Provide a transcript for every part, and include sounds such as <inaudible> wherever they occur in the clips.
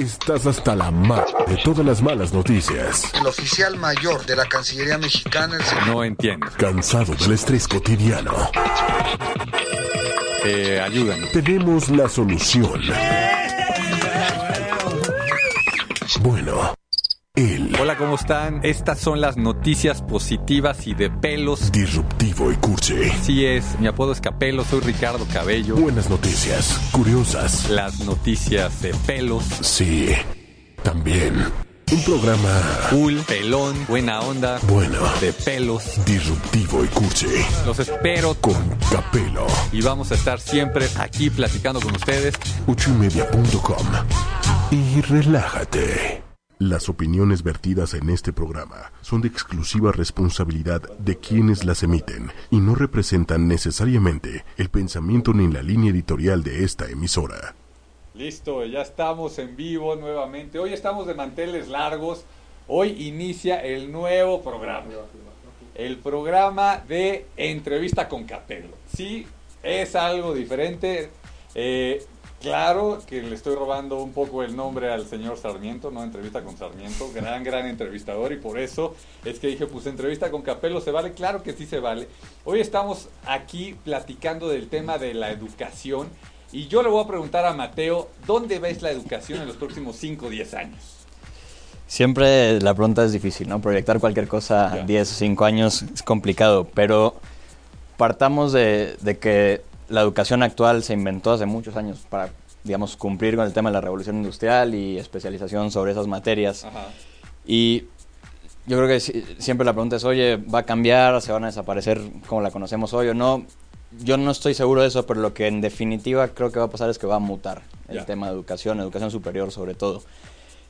Estás hasta la ma de todas las malas noticias. El oficial mayor de la Cancillería mexicana, el señor... No entiendo. Cansado del estrés cotidiano. Eh, ayúdame. Tenemos la solución. Bueno, Hola, ¿cómo están? Estas son las noticias positivas y de pelos. disruptivo y cursi. Así es, mi apodo es Capelo, soy Ricardo Cabello. Buenas noticias, curiosas. Las noticias de pelos. Sí, también. Un programa Cool, pelón, buena onda, bueno, de pelos. disruptivo y cursi. Los espero Con Capelo. y vamos a estar siempre aquí platicando con ustedes. ochoymedia.com y relájate. Las opiniones vertidas en este programa son de exclusiva responsabilidad de quienes las emiten y no representan necesariamente el pensamiento ni la línea editorial de esta emisora. Listo, ya estamos en vivo nuevamente. Hoy estamos de manteles largos. Hoy inicia el nuevo programa. El programa de entrevista con Capelo. Sí, es algo diferente. Eh, claro que le estoy robando un poco el nombre al señor Sarmiento, no entrevista con Sarmiento. Gran, gran entrevistador y por eso es que dije, pues entrevista con Capelo se vale. Claro que sí se vale. Hoy estamos aquí platicando del tema de la educación. Y yo le voy a preguntar a Mateo, ¿dónde ves la educación en los próximos 5 o 10 años? Siempre la pregunta es difícil, ¿no? Proyectar cualquier cosa Ya. a 10 o 5 años es complicado, pero partamos de, de que la educación actual se inventó hace muchos años para, digamos, cumplir con el tema de la revolución industrial y especialización sobre esas materias. Ajá. Y yo creo que si- siempre la pregunta es, oye, ¿va a cambiar? ¿Se van a desaparecer como la conocemos hoy o no? Yo no estoy seguro de eso, pero lo que en definitiva creo que va a pasar es que va a mutar el tema de educación, educación superior sobre todo,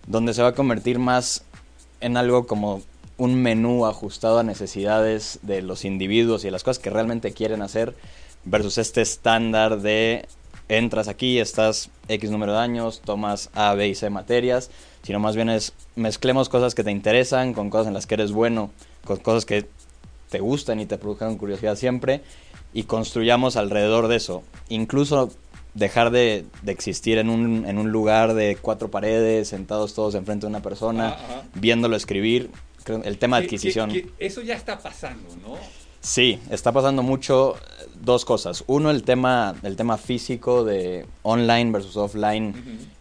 donde se va a convertir más en algo como un menú ajustado a necesidades de los individuos y de las cosas que realmente quieren hacer versus este estándar de entras aquí, estás X número de años, tomas A, B y C materias, sino más bien es mezclemos cosas que te interesan con cosas en las que eres bueno, con cosas que te gustan y te produzcan curiosidad siempre y construyamos alrededor de eso. Incluso dejar de, de existir en un, en un lugar de cuatro paredes, sentados todos enfrente de una persona, viéndolo escribir. El tema de que- adquisición. que eso ya está pasando, ¿no? Sí, está pasando mucho eh, dos cosas. Uno, el tema, el tema físico de online versus offline.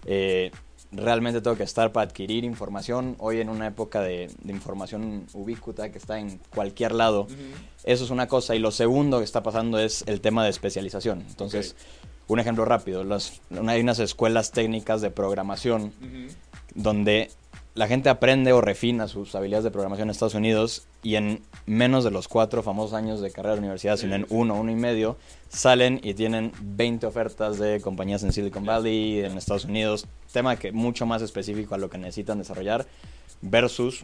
Eh, realmente tengo que estar para adquirir información. Hoy en una época de, de información ubícuta que está en cualquier lado. Eso es una cosa. Y lo segundo que está pasando es el tema de especialización. Entonces, un ejemplo rápido. Las, una- hay unas escuelas técnicas de programación donde la gente aprende o refina sus habilidades de programación en Estados Unidos y en menos de los cuatro famosos años de carrera de universidad, sino en uno, uno y medio, salen y tienen 20 ofertas de compañías en Silicon Valley, en Estados Unidos, tema que mucho más específico a lo que necesitan desarrollar, versus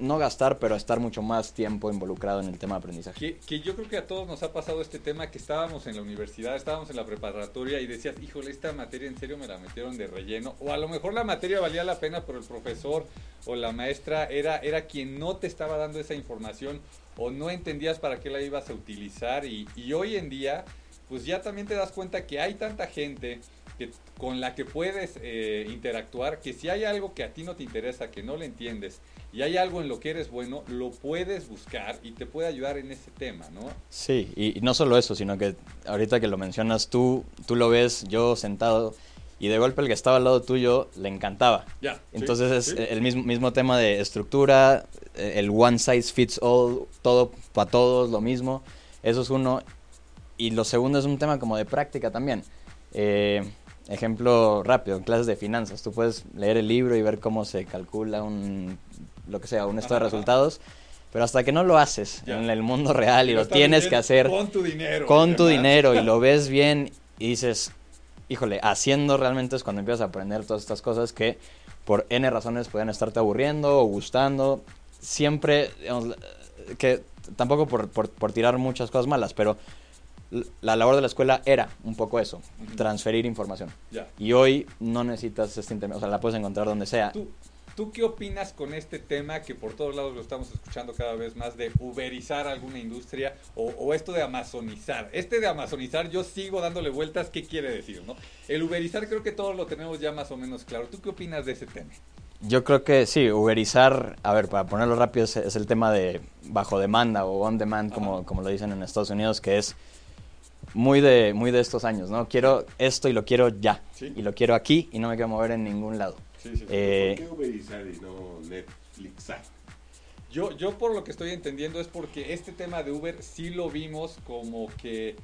no gastar, pero estar mucho más tiempo involucrado en el tema de aprendizaje. Que, que yo creo que a todos nos ha pasado este tema que estábamos en la universidad, estábamos en la preparatoria y decías, híjole, esta materia en serio me la metieron de relleno. O a lo mejor la materia valía la pena, pero el profesor o la maestra era, era quien no te estaba dando esa información o no entendías para qué la ibas a utilizar. Y, y hoy en día, pues ya también te das cuenta que hay tanta gente que, con la que puedes eh, interactuar, que si hay algo que a ti no te interesa, que no le entiendes, y hay algo en lo que eres bueno, lo puedes buscar y te puede ayudar en ese tema, ¿no? Sí, y, y no solo eso, sino que ahorita que lo mencionas tú, tú lo ves yo sentado y de golpe el que estaba al lado tuyo le encantaba. Ya. Entonces es sí. el mismo, mismo tema de estructura, eh, el one size fits all, todo para todos, lo mismo. Eso es uno. Y lo segundo es un tema como de práctica también. Eh, ejemplo rápido, en clases de finanzas, tú puedes leer el libro y ver cómo se calcula un, lo que sea, un estado de resultados, pero hasta que no lo haces Ya. en el mundo real y Lo tienes que hacer Con tu dinero. con tu dinero y lo <laughs> ves bien y dices, híjole, haciendo realmente es cuando empiezas a aprender todas estas cosas que por N razones pueden estarte aburriendo o gustando. Siempre, digamos, que tampoco por, por- por tirar muchas cosas malas, pero la labor de la escuela era un poco eso, transferir información. Y hoy no necesitas este intermedio, o sea, la puedes encontrar donde sea. Tú, ¿Tú qué opinas con este tema que por todos lados lo estamos escuchando cada vez más de uberizar alguna industria o, o, esto de amazonizar? Este de amazonizar yo sigo dándole vueltas, ¿qué quiere decir? ¿no? El uberizar creo que todos lo tenemos ya más o menos claro. ¿Tú qué opinas de ese tema? Yo creo que sí, uberizar, a ver, para ponerlo rápido, es, es el tema de bajo demanda o on demand, como, como lo dicen en Estados Unidos, que es muy de, muy de estos años, ¿no? Quiero esto y lo quiero ya, Sí. y lo quiero aquí y no me quiero mover en ningún lado. Sí, sí, sí. Eh, ¿Por qué uberizar y no Netflixar? Yo, yo por lo que estoy entendiendo es porque este tema de Uber sí lo vimos como que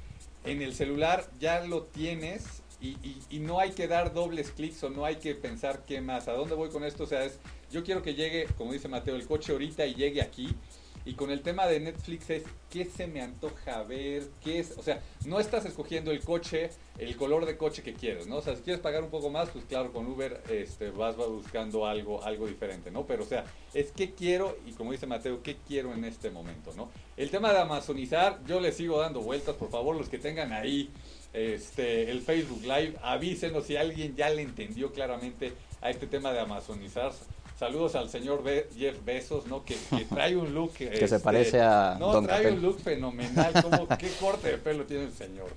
en el celular ya lo tienes y, y- y no hay que dar dobles clics o no hay que pensar qué más. ¿A dónde voy con esto? O sea, es, yo quiero que llegue, como dice Mateo, el coche ahorita y llegue aquí. Y con el tema de Netflix es qué se me antoja ver, qué es, o sea, no estás escogiendo el coche, el color de coche que quieres, ¿no? O sea, si quieres pagar un poco más, pues claro, con Uber este, vas, vas buscando algo, algo diferente, ¿no? Pero o sea, es qué quiero y como dice Mateo, qué quiero en este momento, ¿no? El tema de amazonizar, yo le sigo dando vueltas, por favor, los que tengan ahí este, el Facebook Live, avísenos si alguien ya le entendió claramente a este tema de amazonizar. Saludos al señor Be- Jeff Bezos, ¿no? Que, que <laughs> trae un look... Que se parece a No, Don trae Capel. un look fenomenal. Como, ¿Qué corte de pelo tiene el señor?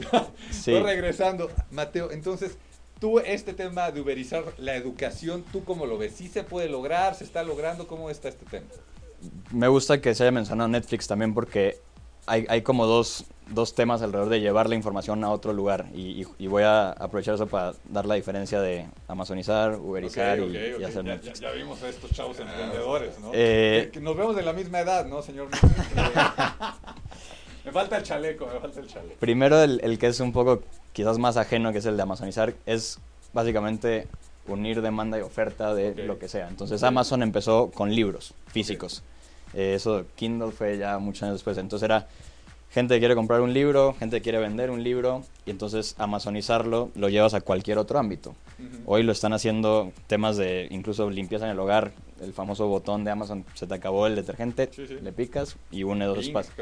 <laughs> Sí. Pero regresando, Mateo, entonces, tú este tema de uberizar la educación, ¿tú cómo lo ves? ¿Sí se puede lograr? ¿Se está logrando? ¿Cómo está este tema? Me gusta que se haya mencionado Netflix también porque hay, hay como dos, dos temas alrededor de llevar la información a otro lugar y, y- y voy a aprovechar eso para dar la diferencia de amazonizar, uberizar y, ok, y ok. hacer Ya, Netflix. ya- ya vimos a estos chavos emprendedores, ¿no? Eh, Que- que nos vemos de la misma edad, ¿no, señor? <laughs> Me falta el chaleco, me falta el chaleco. Primero el, el que es un poco quizás más ajeno, que es el de amazonizar, es básicamente unir demanda y oferta de lo que sea. Entonces. Amazon empezó con libros físicos. Eh, eso Kindle fue ya muchos años después. Entonces era gente quiere comprar un libro, gente quiere vender un libro y entonces amazonizarlo lo llevas a cualquier otro ámbito. Hoy lo están haciendo temas de incluso limpieza en el hogar, el famoso botón de Amazon, se te acabó el detergente, Sí, sí. le picas y une dos espacios.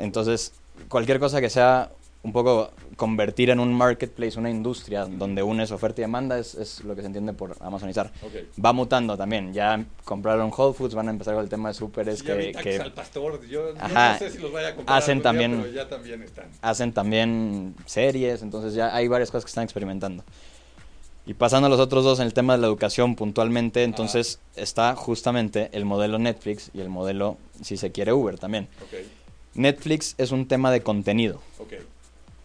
Entonces, cualquier cosa que sea un poco convertir en un marketplace, una industria donde unes oferta y demanda es, es lo que se entiende por amazonizar. Va mutando también, ya compraron Whole Foods, van a empezar con el tema de súperes Sí, que, que al pastor. Yo, Ajá. no sé si los vaya a comprar Hacen día, también- pero ya también están. hacen también series, entonces ya hay varias cosas que están experimentando. Y pasando a los otros dos en el tema de la educación puntualmente, entonces está justamente el modelo Netflix y el modelo, si se quiere, Uber también. Netflix es un tema de contenido.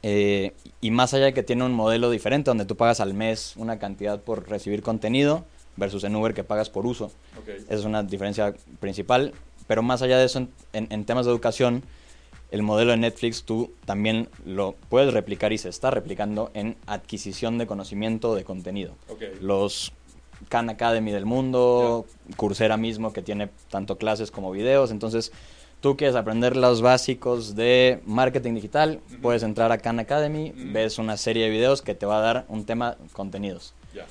Eh, y más allá de que tiene un modelo diferente donde tú pagas al mes una cantidad por recibir contenido versus en Uber que pagas por uso. Ok. Esa es una diferencia principal. Pero más allá de eso, en, en- en temas de educación, el modelo de Netflix tú también lo puedes replicar y se está replicando en adquisición de conocimiento de contenido. Ok. Los Khan Academy del mundo, Coursera mismo que tiene tanto clases como videos. Entonces, tú quieres aprender los básicos de marketing digital, Ujú. puedes entrar a Khan Academy, Ujú. ves una serie de videos que te va a dar un tema contenidos. Ya.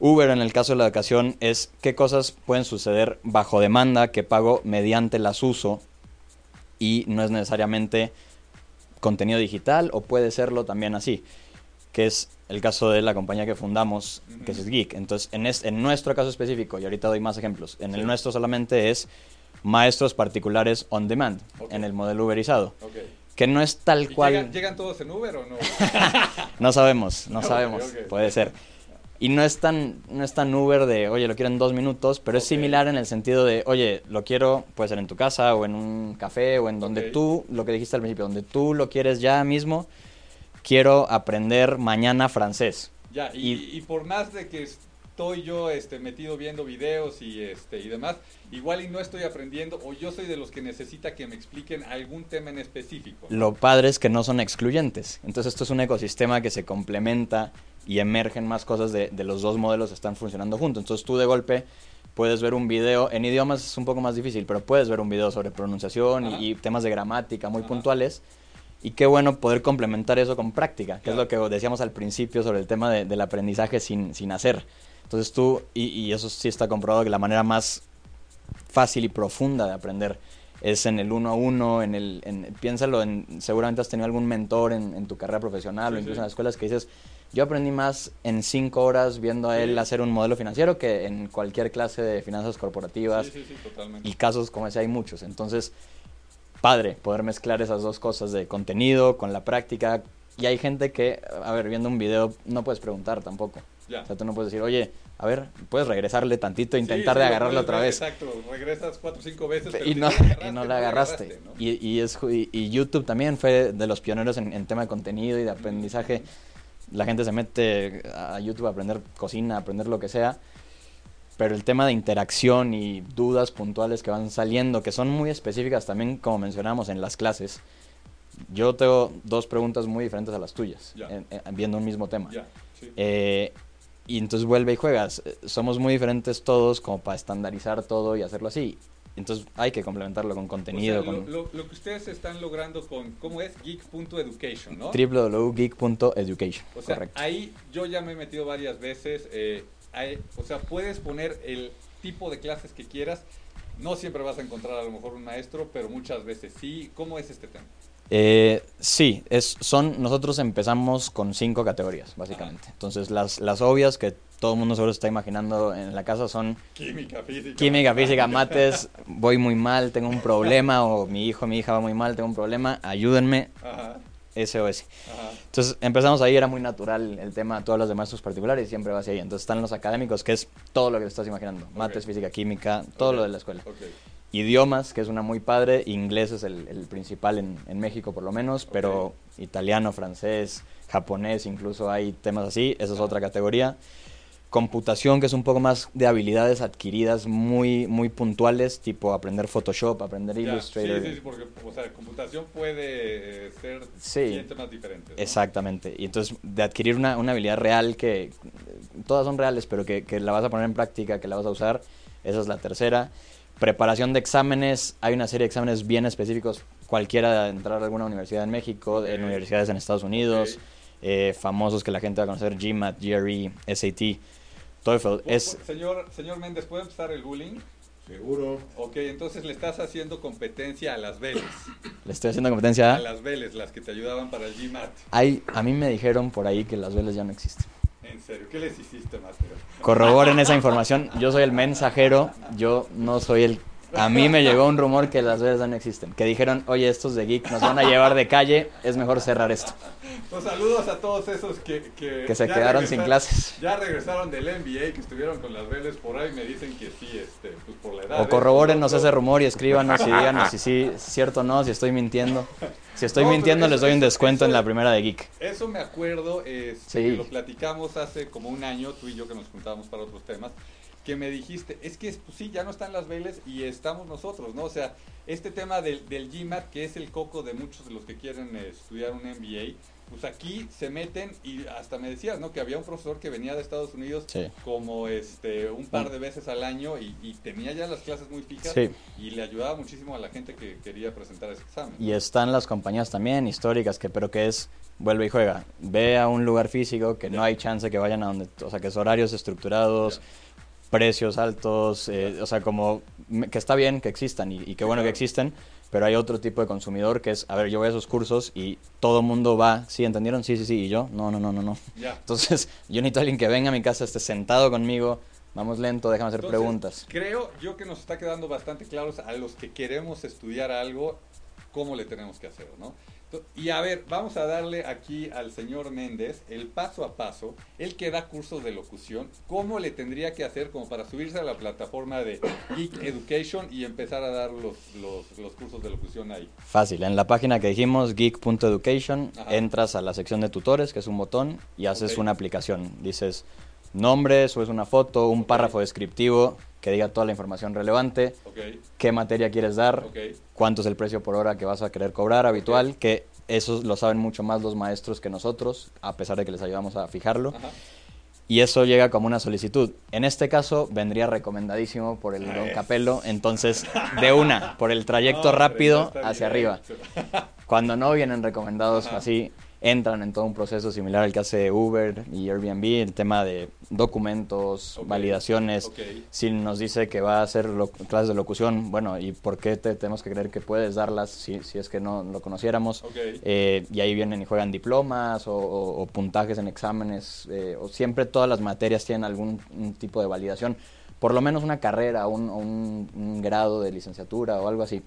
Uber en el caso de la educación es qué cosas pueden suceder bajo demanda que pago mediante las uso y no es necesariamente contenido digital o puede serlo también así, que es el caso de la compañía que fundamos, que es. Geek. Entonces, en, es- en nuestro caso específico, y ahorita doy más ejemplos, en Sí. el nuestro solamente es maestros particulares on demand, en el modelo uberizado, Ok. que no es tal ¿Y cual... llegan, llegan todos en Uber o no? <laughs> No sabemos, no sabemos, puede ser. Y no es tan, no es tan Uber de, oye, lo quiero en dos minutos, pero es similar en el sentido de, oye, lo quiero, puede ser en tu casa o en un café o en donde tú, lo que dijiste al principio, donde tú lo quieres ya mismo, quiero aprender mañana francés. Ya, y, Y- y por más de que estoy yo este, metido viendo videos y, este, y demás, igual y no estoy aprendiendo, o yo soy de los que necesita que me expliquen algún tema en específico. Lo padre es que no son excluyentes. Entonces esto es un ecosistema que se complementa y emergen más cosas de, de los dos modelos que están funcionando juntos. Entonces tú de golpe puedes ver un video, en idiomas es un poco más difícil, pero puedes ver un video sobre pronunciación y, y temas de gramática muy Ajá. puntuales. Y qué bueno poder complementar eso con práctica, que Claro. es lo que decíamos al principio sobre el tema de- del aprendizaje sin, sin hacer. Entonces tú, y, y eso sí está comprobado que la manera más fácil y profunda de aprender es en el uno a uno, en el, en, piénsalo, en, seguramente has tenido algún mentor en, en tu carrera profesional Sí, o incluso sí. en las escuelas que dices, yo aprendí más en cinco horas viendo a él Sí. hacer un modelo financiero que en cualquier clase de finanzas corporativas. Sí, sí, sí, totalmente. Y casos como ese hay muchos. Entonces, padre poder mezclar esas dos cosas de contenido con la práctica. Y hay gente que, a ver, viendo un video no puedes preguntar tampoco. Ya. O sea, tú no puedes decir, oye, a ver, puedes regresarle tantito, Sí, intentar sí, de lo agarrarlo puedes otra ver, vez. Exacto, regresas cuatro o cinco veces. pero Y no, la y no la agarraste. ¿no? Y, y es, y, y YouTube también fue de los pioneros en, en tema de contenido y de aprendizaje. La gente se mete a YouTube a aprender cocina, a aprender lo que sea. Pero el tema de interacción y dudas puntuales que van saliendo, que son muy específicas también, como mencionamos en las clases. Yo tengo dos preguntas muy diferentes a las tuyas, Ya. en- en- viendo un mismo tema. Ya, sí. Eh, y entonces vuelve y juegas. Eh, Somos muy diferentes todos como para estandarizar todo y hacerlo así. Entonces hay que complementarlo con contenido, O sea, lo, con lo- lo que ustedes están logrando con, ¿cómo es? Geek.education, ¿no? www.geek.education. O sea, correcto. ahí yo ya me he metido varias veces. eh, hay- o sea, puedes poner el tipo de clases que quieras. No siempre vas a encontrar a lo mejor un maestro, pero muchas veces sí. ¿Cómo es este tema? Eh, sí, es, son, nosotros empezamos con cinco categorías, básicamente. Entonces, las, las obvias que todo el mundo seguro se está imaginando en la casa son Química, física. química, física, mates, voy muy mal, tengo un problema, o mi hijo, mi hija va muy mal, tengo un problema, ayúdenme, Ajá, SOS. ajá. Entonces empezamos ahí, era muy natural el tema, tú hablas de maestros particulares y siempre va hacia ahí. Entonces están los académicos, que es todo lo que te estás imaginando, mates, física, química, todo lo de la escuela. Ok. Idiomas, que es una muy padre, inglés es el, el principal en, en México por lo menos, pero italiano, francés, japonés, incluso hay temas así, esa es otra categoría. Computación, que es un poco más de habilidades adquiridas muy, muy puntuales, tipo aprender Photoshop, aprender Ya, Illustrator. Sí, sí, sí, porque o sea, computación puede eh, ser Sí. 100 temas diferentes. ¿no? Exactamente. Y entonces, de adquirir una, una habilidad real que todas son reales, pero que, que la vas a poner en práctica, que la vas a usar, esa es la tercera. Preparación de exámenes, hay una serie de exámenes bien específicos, cualquiera de entrar a alguna universidad en México, en universidades en Estados Unidos, eh, famosos que la gente va a conocer, GMAT, GRE, SAT, TOEFL. Es, Señor, señor Méndez, ¿puede empezar el bullying? Seguro. Ok, entonces le estás haciendo competencia a las Vélez. le estoy haciendo competencia. A las Vélez, las que te ayudaban para el GMAT. Hay, a mí me dijeron por ahí que las velas ya no existen. En serio, ¿qué les hiciste, Mateo? corroboren esa información. Yo soy el mensajero, yo no soy el... A mí me llegó un rumor que las velas no existen. Que dijeron, oye, estos de Geek nos van a llevar de calle, es mejor cerrar esto. Pues saludos a todos esos que... Que, Que se quedaron sin clases. Ya regresaron del NBA, que estuvieron con las Vélez por ahí, me dicen que sí, este, pues por la edad. O corrobórennos ¿eh? ese rumor y escríbanos y díganos si sí, es cierto o no, si estoy mintiendo. Si estoy No, mintiendo, eso- les doy un eso- descuento en eso- la primera de Geek. Eso me acuerdo, este, Sí. que lo platicamos hace como un año, tú y yo que nos juntábamos para otros temas, que me dijiste, es que pues, sí, ya no están las Vélez y estamos nosotros, ¿no? O sea, este tema del, del GMAT, que es el coco de muchos de los que quieren eh, estudiar un MBA, pues aquí se meten y hasta me decías, ¿no? Que había un profesor que venía de Estados Unidos Sí. como este un par de veces al año y, y tenía ya las clases muy fijas Sí. y le ayudaba muchísimo a la gente que quería presentar ese examen. Y están las compañías también históricas, que pero que es, vuelve y juega. Ve a un lugar físico que no hay chance que vayan a donde, o sea, que es horarios estructurados, precios altos, eh, o sea, como que está bien que existan y, y qué bueno que existen, pero hay otro tipo de consumidor que es, a ver, yo voy a esos cursos y todo mundo va, ¿sí entendieron? Sí, sí, sí, y yo, no, no, no, no, no. Entonces, <laughs> yo necesito a alguien que venga a mi casa, esté sentado conmigo, vamos lento, déjame hacer Entonces, preguntas. Creo yo que nos está quedando bastante claros a los que queremos estudiar algo, cómo le tenemos que hacer, ¿no? Y a ver, vamos a darle aquí al señor Méndez el paso a paso, el que da cursos de locución, cómo le tendría que hacer como para subirse a la plataforma de Geek Education y empezar a dar los, los, los cursos de locución ahí. Fácil, en la página que dijimos, geek.education, entras a la sección de tutores, que es un botón, y haces Ok. una aplicación. Dices nombre, subes una foto, un Ok. párrafo descriptivo que diga toda la información relevante, qué materia quieres dar, cuánto es el precio por hora que vas a querer cobrar habitual, que eso lo saben mucho más los maestros que nosotros, a pesar de que les ayudamos a fijarlo. Ajá. Y eso llega como una solicitud. En este caso, vendría recomendadísimo por el Don Eso. Capello, entonces, de una, por el trayecto <laughs> rápido hacia bien arriba. <laughs> Cuando no vienen recomendados Ajá. así, entran en todo un proceso similar al que hace Uber y Airbnb, el tema de documentos, validaciones. ok. Si nos dice que va a hacer clases de locución, bueno, ¿y por qué te tenemos que creer que puedes darlas si, si es que no lo conociéramos? Ok. Eh, y ahí vienen y juegan diplomas o, o- o puntajes en exámenes, eh, o siempre todas las materias tienen algún un tipo de validación, por lo menos una carrera, un, un grado de licenciatura o algo así.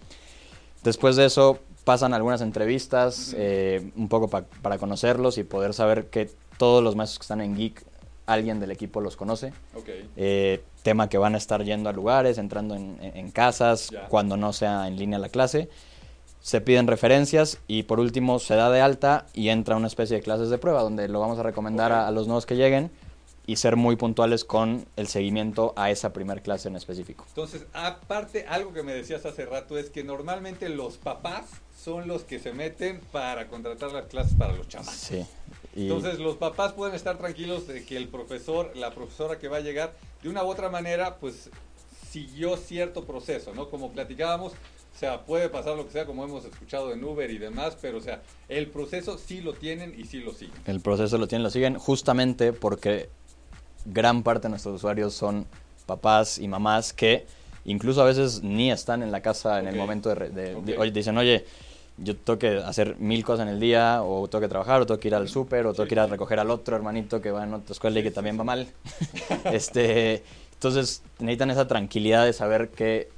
Después de eso pasan algunas entrevistas, eh, un poco pa- para conocerlos y poder saber que todos los maestros que están en Geek, alguien del equipo los conoce. Ok. Eh, tema que van a estar yendo a lugares, entrando en, en- en casas, cuando no sea en línea la clase. Se piden referencias y por último se da de alta y entra una especie de clases de prueba donde lo vamos a recomendar a los nuevos que lleguen y ser muy puntuales con el seguimiento a esa primer clase en específico. Entonces, aparte, algo que me decías hace rato es que normalmente los papás son los que se meten para contratar las clases para los chamacos. Sí. Y Entonces, los papás pueden estar tranquilos de que el profesor, la profesora que va a llegar, de una u otra manera, pues siguió cierto proceso, ¿no? Como platicábamos, o sea, puede pasar lo que sea, como hemos escuchado en Uber y demás, pero, o sea, el proceso sí lo tienen y sí lo siguen. el proceso lo tienen, lo siguen justamente porque gran parte de nuestros usuarios son papás y mamás que incluso a veces ni están en la casa en el momento de, de- de- dicen, oye, yo tengo que hacer mil cosas en el día, o tengo que trabajar, o tengo que ir al súper, o tengo que ir a recoger al otro hermanito que va en otra escuela y que también va mal. <laughs> <laughs> este, entonces necesitan esa tranquilidad de saber que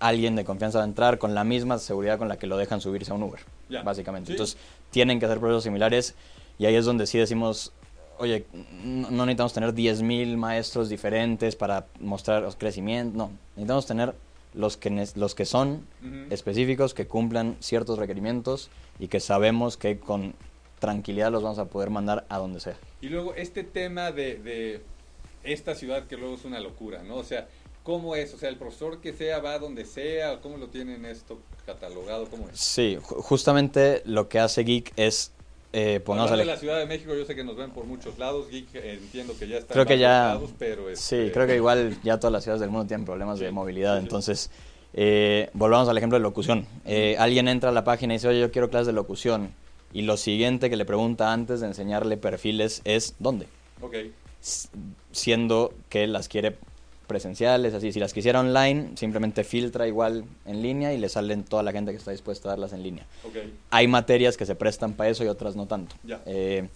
alguien de confianza va a entrar con la misma seguridad con la que lo dejan subirse a un Uber, básicamente. Sí. Entonces tienen que hacer procesos similares y ahí es donde sí decimos, oye, no no necesitamos tener 10.000 maestros diferentes para mostrar los crecimientos, no, necesitamos tener los que, los que son específicos, que cumplan ciertos requerimientos y que sabemos que con tranquilidad los vamos a poder mandar a donde sea. Y luego este tema de, de esta ciudad que luego es una locura, ¿no? O sea, ¿cómo es? O sea, el profesor que sea va donde sea, ¿cómo lo tienen esto catalogado? ¿Cómo es? Sí, ju- justamente lo que hace Geek es, eh, pongamos Hablando al de la Ciudad de México, yo sé que nos ven por muchos lados, Geek, eh, entiendo que ya está Creo que ya- lados, pero Sí, este, creo que igual ya todas las ciudades del mundo tienen problemas de Sí, movilidad, sí, sí. entonces eh, volvamos al ejemplo de locución. Eh, alguien entra a la página y dice, oye, yo quiero clases de locución, y lo siguiente que le pregunta antes de enseñarle perfiles es, ¿dónde? Ok, S- Siendo que las quiere presenciales, así, si las quisiera online, simplemente filtra igual en línea y le salen toda la gente que está dispuesta a darlas en línea. Hay materias que se prestan para eso y otras no tanto. Eh,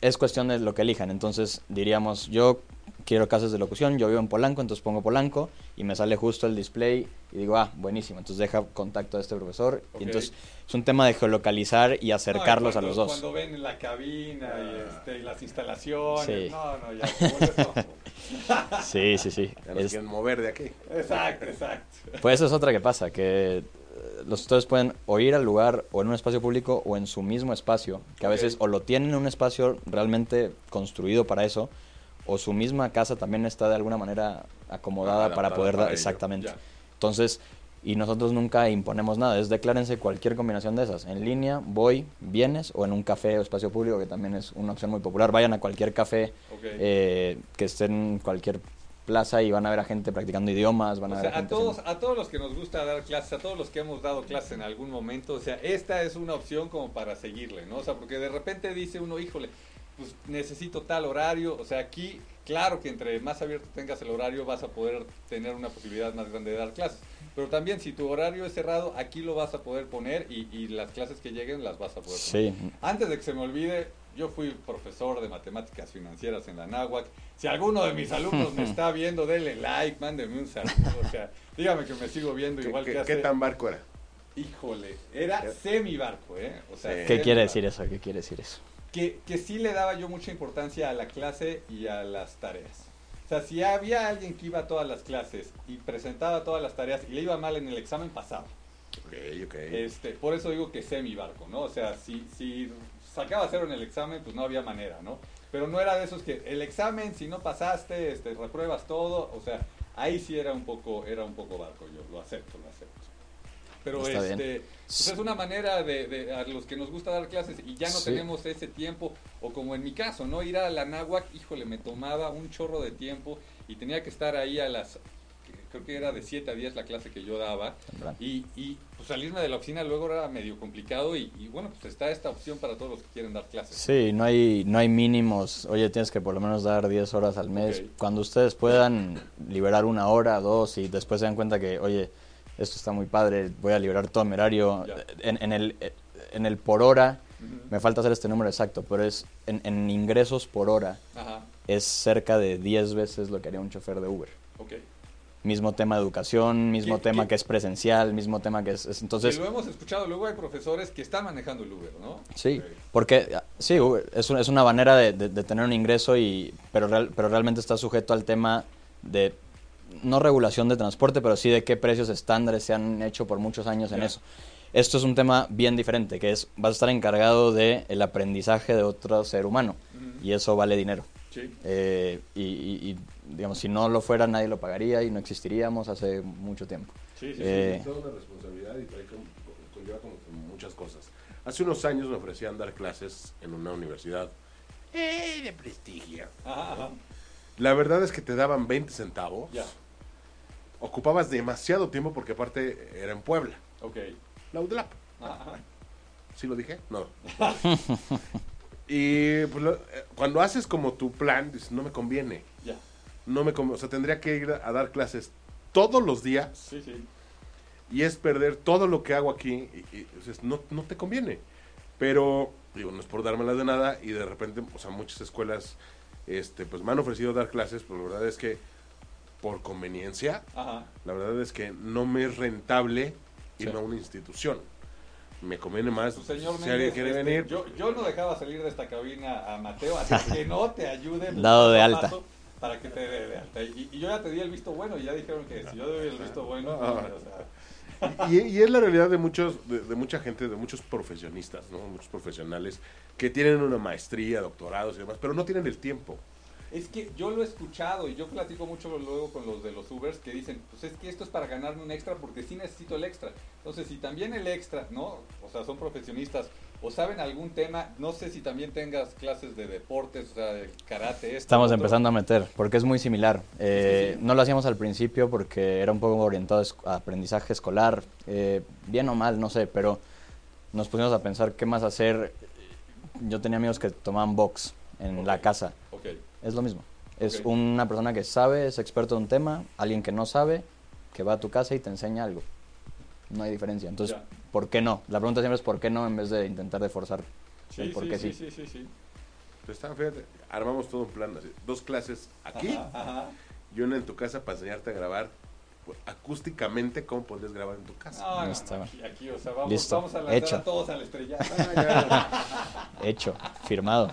es cuestión de lo que elijan. Entonces diríamos, yo quiero clases de locución, yo vivo en Polanco, entonces pongo Polanco y me sale justo el display y digo, ah, buenísimo, entonces deja contacto a este profesor. Y entonces es un tema de geolocalizar y acercarlos No, y a los dos. Cuando ven la cabina y, este, y las instalaciones, Sí. no, no, ya, se vuelve todo. Sí, sí, sí. Ya Es- quieren mover de aquí. Exacto, exacto. pues eso es otra que pasa, que eh, los tutores pueden o ir al lugar o en un espacio público o en su mismo espacio, que a veces o lo tienen en un espacio realmente construido para eso, o su misma casa también está de alguna manera acomodada para poder dar exactamente. Entonces, y nosotros nunca imponemos nada, es declárense cualquier combinación de esas, en línea, voy, vienes, o en un café o espacio público, que también es una opción muy popular, vayan a cualquier café eh, que esté en cualquier plaza y van a ver a gente practicando idiomas, van a O ver sea, a gente todos, haciendo- a todos los que nos gusta dar clases, a todos los que hemos dado clases en algún momento, o sea, esta es una opción como para seguirle, ¿no? O sea, porque de repente dice uno, híjole, pues necesito tal horario, o sea, aquí, claro que entre más abierto tengas el horario vas a poder tener una posibilidad más grande de dar clases, pero también si tu horario es cerrado, aquí lo vas a poder poner y, y las clases que lleguen las vas a poder poner. Sí, Antes de que se me olvide, yo fui profesor de matemáticas financieras en la náhuac. Si alguno de mis alumnos me <laughs> está viendo, denle like, mándeme un saludo. O sea, dígame que me sigo viendo ¿Qué, igual qué- que hace. qué tan barco era? Híjole, era semi barco, ¿eh? O sea, Sí. ¿qué quiere decir eso? ¿Qué quiere decir eso? Que, que sí le daba yo mucha importancia a la clase y a las tareas. O sea, si había alguien que iba a todas las clases y presentaba todas las tareas y le iba mal en el examen, pasaba. Ok, ok. Este, por eso digo que semi barco, ¿no? O sea, si, si sacaba cero en el examen, pues no había manera, ¿no? Pero no era de esos que el examen, si no pasaste, este, repruebas todo, o sea, ahí sí era un poco, era un poco barco, yo lo acepto, lo acepto. Pero Está bien. este, pues es una manera de, de- a los que nos gusta dar clases y ya no Sí. tenemos ese tiempo, o como en mi caso, ¿no? Ir a la náhuac, híjole, me tomaba un chorro de tiempo y tenía que estar ahí a las creo que era de 7 a 10 la clase que yo daba. Y, y pues, salirme de la oficina luego era medio complicado y, y, bueno, pues está esta opción para todos los que quieren dar clases. Sí, no hay, no hay mínimos. Oye, tienes que por lo menos dar 10 horas al mes. Cuando ustedes puedan liberar una hora, dos, y después se dan cuenta que, oye, esto está muy padre, voy a liberar todo mi horario. En, en el, en el por hora, me falta hacer este número exacto, pero es en, en ingresos por hora, Ajá, es cerca de 10 veces lo que haría un chofer de Uber. ok. Mismo tema de educación, mismo ¿Qué- tema qué- que es presencial, mismo tema que es... es- entonces, que lo hemos escuchado, luego hay profesores que están manejando el Uber, ¿no? Sí, porque ah, sí, Uber es, un- es una manera de, de- de tener un ingreso, y, pero, real- pero realmente está sujeto al tema de, no regulación de transporte, pero sí de qué precios estándares se han hecho por muchos años en eso. Esto es un tema bien diferente, que es, vas a estar encargado del el aprendizaje de otro ser humano, y eso vale dinero. Sí. Eh, y, y- y, digamos, si no lo fuera, nadie lo pagaría y no existiríamos hace mucho tiempo. Sí, sí, sí. Eh, Es toda una responsabilidad y trae como- conlleva como muchas cosas. Hace unos años me ofrecían dar clases en una universidad eh, de prestigio. Ajá, ajá. La verdad es que te daban 20 centavos. Ya, Ocupabas demasiado tiempo porque aparte era en Puebla. ok. La UDLAP. Ajá. ¿Sí lo dije? No. <laughs> y pues, lo- eh, cuando haces como tu plan, dices, no me conviene. Ya, No me conviene. O sea, tendría que ir a dar clases todos los días sí, sí. y es perder todo lo que hago aquí y, y, dices, no, no te conviene. Pero, digo, no es por dármelas de nada y de repente, o sea, muchas escuelas este, pues me han ofrecido dar clases, pero la verdad es que por conveniencia, Ajá. la verdad es que no me es rentable irme Sí. a una institución. Me conviene más Pues, señor si alguien quiere este, venir. yo, yo no dejaba salir de esta cabina a Mateo, así <laughs> que no te ayude. Dado de alta. Para que te dé de alta. Y, y yo ya te di el visto bueno y ya dijeron que si yo doy el visto bueno, Ah. o sea, Y, y es la realidad de muchos, de, de mucha gente, de muchos profesionistas, ¿no? Muchos profesionales que tienen una maestría, doctorados y demás, pero no tienen el tiempo. Es que yo lo he escuchado y yo platico mucho luego con los de los Ubers que dicen, pues es que esto es para ganarme un extra porque sí necesito el extra. Entonces, si también el extra, ¿no? O sea, son profesionistas o saben algún tema, no sé si también tengas clases de deportes, o sea, de karate. esto, Estamos otro. empezando a meter, porque es muy similar. Eh, Sí, sí. No lo hacíamos al principio porque era un poco orientado a aprendizaje escolar, eh, bien o mal, no sé, pero nos pusimos a pensar qué más hacer. Yo tenía amigos que tomaban box en la casa, es lo mismo. Es una persona que sabe, es experto en un tema, alguien que no sabe, que va a tu casa y te enseña algo. No hay diferencia. Entonces, Ya. ¿por qué no? La pregunta siempre es ¿por qué no? en vez de intentar de forzar sí, el por sí, qué sí, sí. sí, sí. Entonces, está, fíjate, armamos todo un plan, así, dos clases aquí Ajá, ajá. y una en tu casa para enseñarte a grabar pues, acústicamente cómo podrías grabar en tu casa. No, no, Está no, bien. aquí, aquí, o sea, vamos, Listo, vamos a lanzar hecho. a todos al. <laughs> Hecho, firmado.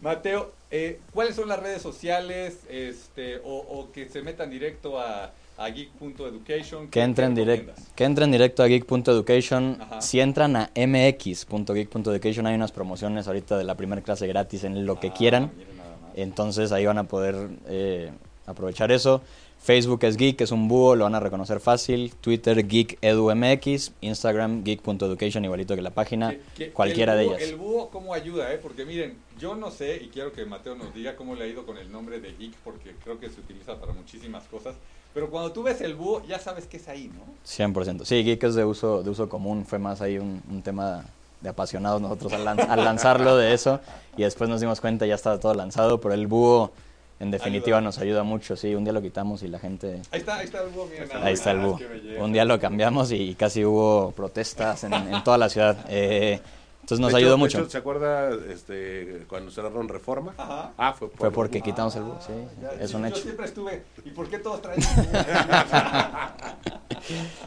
Mateo, eh, ¿cuáles son las redes sociales este, o, o que se metan directo a, a geek.education? Que entren, ¿Qué direct, recomiendas? que entren directo a geek.education. Ajá. Si entran a mx.geek.education hay unas promociones ahorita de la primera clase gratis en lo que Ah, quieran. Entonces ahí van a poder eh, aprovechar eso. Facebook es Geek, es un búho, lo van a reconocer fácil. Twitter GeekEduMX, Instagram Geek.education, igualito que la página, Que- que- cualquiera de ellas. El búho, ¿cómo ayuda? Eh? Porque miren, yo no sé, y quiero que Mateo nos diga cómo le ha ido con el nombre de Geek, porque creo que se utiliza para muchísimas cosas. Pero cuando tú ves el búho, ya sabes que es ahí, ¿no? 100%. Sí, Geek es de uso, de uso común, fue más ahí un, un tema de apasionados nosotros al, lan- al lanzarlo de eso y después nos dimos cuenta ya estaba todo lanzado, pero el búho en definitiva Ayuda. nos ayuda mucho, sí, un día lo quitamos y la gente... Ahí está, ahí está el búho, miren. Ahí está el búho. Un día lo cambiamos y casi hubo protestas en, en toda la ciudad. Eh, entonces nos De ayudó hecho- de mucho. hecho, ¿Se acuerda este, cuando cerraron Reforma? Ajá. Ah, fue, por Fue porque quitamos el búho, sí, ya, es sí, un Yo hecho. siempre estuve. ¿Y por qué todos traen? <laughs>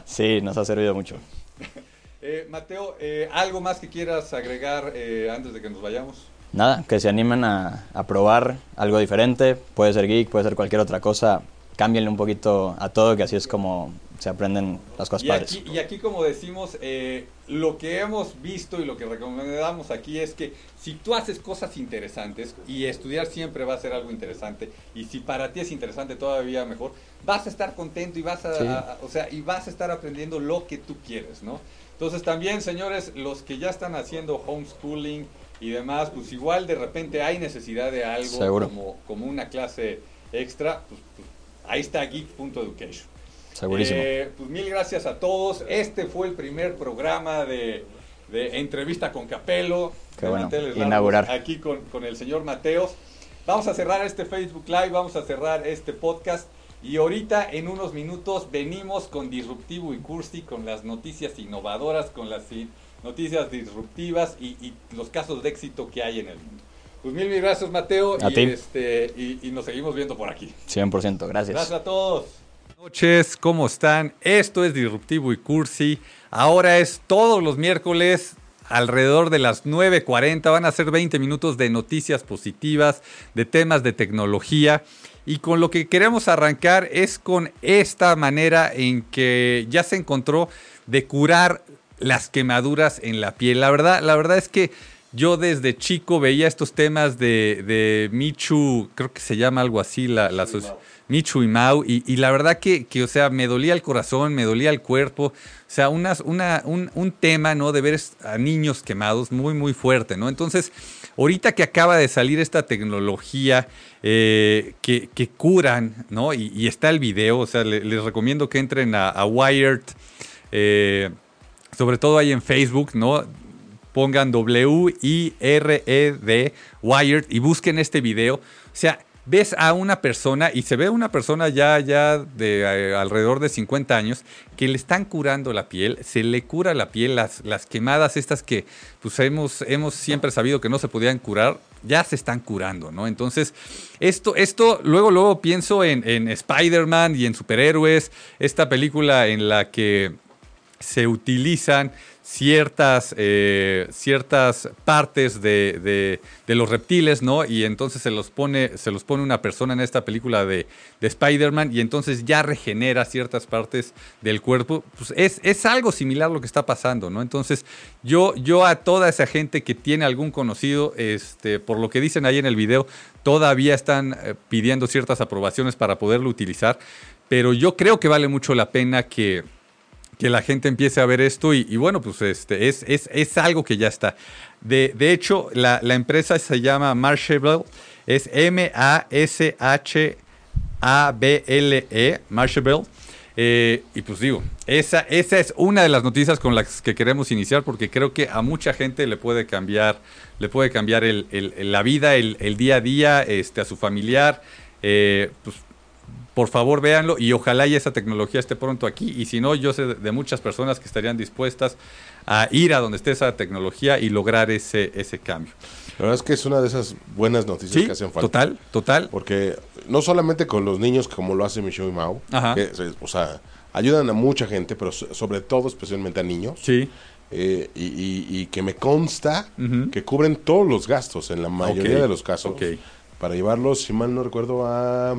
Sí, nos ha servido mucho. <laughs> eh, Mateo, eh, ¿algo más que quieras agregar eh, antes de que nos vayamos? Nada, que se animen a, a probar algo diferente. Puede ser geek, puede ser cualquier otra cosa. Cámbienle un poquito a todo, que así es como se aprenden las cosas Y padres. aquí, y aquí, como decimos, eh, lo que hemos visto y lo que recomendamos aquí es que si tú haces cosas interesantes, y estudiar siempre va a ser algo interesante, y si para ti es interesante todavía mejor, vas a estar contento y vas a, Sí. a- a- o sea, y vas a estar aprendiendo lo que tú quieres, ¿no? Entonces también, señores, los que ya están haciendo homeschooling y demás, pues igual de repente hay necesidad de algo Seguro. como, como una clase extra, pues, pues, ahí está geek.education. Segurísimo. Eh, pues mil gracias a todos. Este fue el primer programa de, de entrevista con Capelo. Qué bueno, inaugurar. Aquí con, con el señor Mateos. Vamos a cerrar este Facebook Live, vamos a cerrar este podcast. Y ahorita en unos minutos venimos con Disruptivo y Cursi, con las noticias innovadoras, con las noticias disruptivas y, y los casos de éxito que hay en el mundo. Pues mil, mil gracias Mateo A y, ti. Este, y, y nos seguimos viendo por aquí. 100%, gracias. Gracias a todos. Buenas noches, ¿cómo están? Esto es Disruptivo y Cursi. Ahora es todos los miércoles alrededor de las 9.40. Van a ser 20 minutos de noticias positivas, de temas de tecnología. Y con lo que queremos arrancar es con esta manera en que ya se encontró de curar las quemaduras en la piel. La verdad, la verdad es que yo desde chico veía estos temas de, de Michu, creo que se llama algo así, la, la Michu y Mau, y, y la verdad que, que, o sea, me dolía el corazón, me dolía el cuerpo, o sea, unas, una, un, un tema, ¿no? De ver a niños quemados muy, muy fuerte, ¿no? Entonces, ahorita que acaba de salir esta tecnología eh, que, que curan, ¿no? Y, y está el video, o sea, le- les recomiendo que entren a, a Wired, eh, sobre todo ahí en Facebook, ¿no? Pongan W-I-R-E-D, Wired, y busquen este video. O sea, ves a una persona, y se ve una persona ya, ya de eh, alrededor de 50 años, que le están curando la piel, se le cura la piel, las, las quemadas estas que pues hemos, hemos siempre sabido que no se podían curar, ya se están curando, ¿no? Entonces, esto, esto luego, luego pienso en, en Spider-Man y en superhéroes, esta película en la que se utilizan ciertas, eh, ciertas partes de, de- los reptiles, ¿no? Y entonces se los pone, se los pone una persona en esta película de, de Spider-Man y entonces ya regenera ciertas partes del cuerpo. Pues es, es algo similar lo que está pasando, ¿no? Entonces yo, yo a toda esa gente que tiene algún conocido, este, por lo que dicen ahí en el video, todavía están eh, pidiendo ciertas aprobaciones para poderlo utilizar, pero yo creo que vale mucho la pena que que la gente empiece a ver esto y, bueno, pues este, es, es, es algo que ya está. De, de hecho, la, la empresa se llama Mashable, es M-A-S-H-A-B-L-E, Mashable. Eh, y pues digo, esa, esa es una de las noticias con las que queremos iniciar porque creo que a mucha gente le puede cambiar, le puede cambiar el- el- la vida, el, el día a día, este, a su familiar. Eh, pues por favor véanlo y ojalá y esa tecnología esté pronto aquí. Y si no, yo sé de- muchas personas que estarían dispuestas a ir a donde esté esa tecnología y lograr ese, ese cambio. La verdad es que es una de esas buenas noticias Sí, que hacen falta. total, total. Porque no solamente con los niños como lo hace Michelle y Mao, que, o sea, ayudan a mucha gente, pero so- sobre todo especialmente a niños. Sí, eh, y, y- y que me consta que cubren todos los gastos en la mayoría de los casos ok. para llevarlos, si mal no recuerdo, a,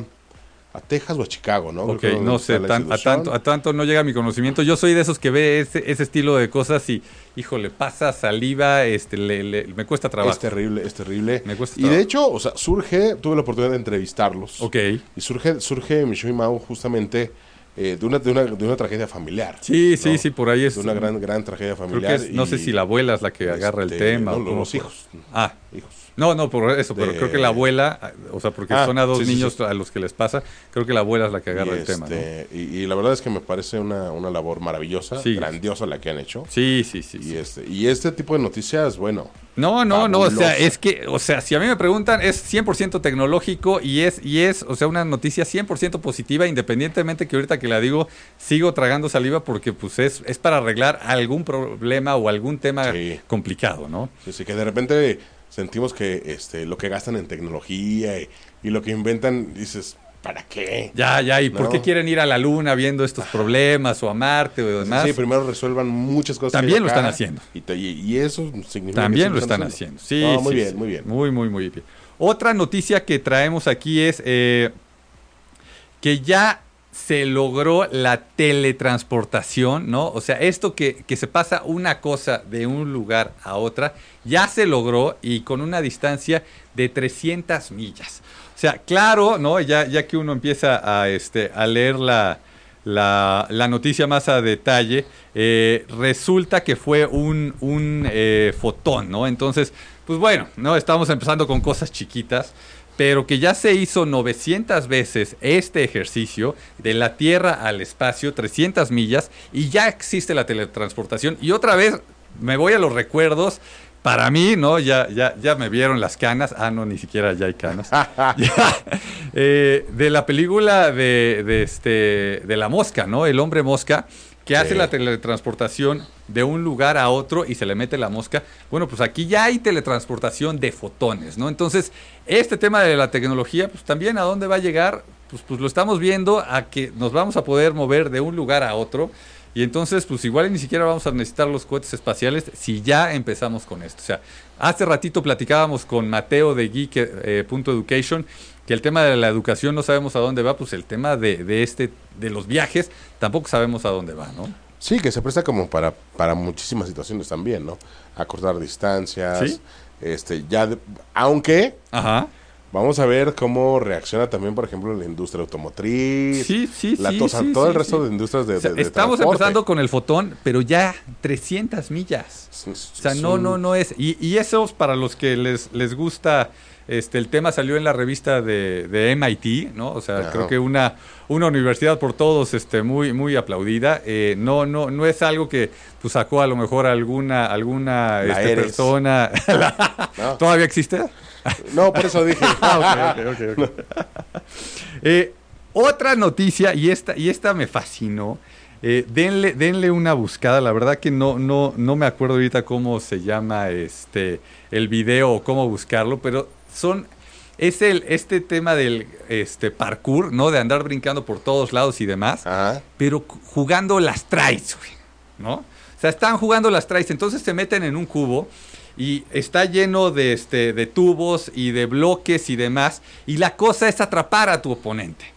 a Texas o a Chicago, ¿no? ok, Creo no sé, tan- a, tanto, a tanto no llega mi conocimiento. Yo soy de esos que ve ese, ese estilo de cosas y, híjole, pasa saliva, este, le- le- me cuesta trabajo. Es terrible, es terrible. Me cuesta y de trabajo. hecho, o sea, surge, tuve la oportunidad de entrevistarlos. Ok. Y surge, surge Michelle y Mao justamente eh, de, una, de, una, de una tragedia familiar. Sí, sí, ¿no? sí, por ahí es. De una gran, gran tragedia creo familiar. que es- no y, sé si la abuela es la que agarra el este, tema. no, o los fue. hijos. Ah, Hijos. No, no, por eso, pero De- creo que la abuela, o sea, porque Ah, son a dos sí, niños sí. a los que les pasa, creo que la abuela es la que agarra y, el tema, ¿no? este, y, y la verdad es que me parece una, una labor maravillosa, grandiosa la que han hecho. Sí, sí, sí. Y, este, y este tipo de noticias, bueno, No, no, no, o sea, es que, o sea, si a mí me preguntan, es 100% tecnológico y es, y es, o sea, una noticia 100% positiva, independientemente que ahorita que la digo, sigo tragando saliva porque, pues, es, es para arreglar algún problema o algún tema complicado, ¿no? sí, sí, que de repente sentimos que este, lo que gastan en tecnología y, y lo que inventan, dices, ¿para qué? Ya, ya, ¿y por qué quieren ir a la luna viendo estos problemas o a Marte o demás? Sí, primero resuelvan muchas cosas. También lo están haciendo. Y, te- y- y eso significa También que lo sí están haciendo. Sí, No, muy sí, bien, sí. muy bien. Muy, muy, muy bien. Otra noticia que traemos aquí es eh, que ya se logró la teletransportación, ¿no? O sea, esto que, que se pasa una cosa de un lugar a otra, ya se logró y con una distancia de 300 millas. O sea, claro, ¿no? Ya, ya que uno empieza a, este, a leer la, la, la noticia más a detalle, eh, resulta que fue un, un eh, fotón, ¿no? Entonces, pues bueno, ¿no? Estamos empezando con cosas chiquitas, pero que ya se hizo 900 veces este ejercicio de la Tierra al espacio, 300 millas, y ya existe la teletransportación. Y otra vez me voy a los recuerdos. Para mí, ¿no? Ya, ya, ya me vieron las canas. Ah, no, ni siquiera ya hay canas. Ya, <laughs> <laughs> eh, de la película de, de, este, de la mosca, ¿no? El hombre mosca, que hace la teletransportación de un lugar a otro y se le mete la mosca. Bueno, pues aquí ya hay teletransportación de fotones, ¿no? Entonces, este tema de la tecnología, pues también a dónde va a llegar, pues, pues lo estamos viendo a que nos vamos a poder mover de un lugar a otro. Y entonces, pues igual ni siquiera vamos a necesitar los cohetes espaciales si ya empezamos con esto. O sea, hace ratito platicábamos con Mateo de Geek.education que el tema de la educación no sabemos a dónde va, pues el tema de, de este, de los viajes, tampoco sabemos a dónde va, ¿no? Sí, que se presta como para, para muchísimas situaciones también, ¿no? Acortar distancias. Sí. Este, ya de- aunque Ajá. vamos a ver cómo reacciona también, por ejemplo, la industria automotriz. Sí, sí, la sí, todo el resto de industrias de, O sea, de- de estamos transporte. empezando con el fotón, pero ya 300 millas. O sea, no, no, no es. Y, y esos, para los que les, les gusta, este, el tema salió en la revista de, de MIT, ¿no? O sea, Ajá. creo que una, una universidad por todos, este, muy, muy aplaudida. Eh, no, no, no es algo que pues, sacó a lo mejor alguna, alguna este, persona. <laughs> La- <laughs> No. ¿Todavía existe? No, por eso dije. <laughs> Ah, ok, ok, ok, ok. Eh, otra noticia, y esta, y esta me fascinó. eh, denle, denle una buscada. La verdad que no, no, no me acuerdo ahorita cómo se llama este el video o cómo buscarlo, pero son. Es el, este tema del este, parkour, ¿no? De andar brincando por todos lados y demás Ajá. pero jugando las tries, güey, ¿no? O sea, están jugando las tries, entonces se meten en un cubo y está lleno de, este, de tubos y de bloques y demás, y la cosa es atrapar a tu oponente.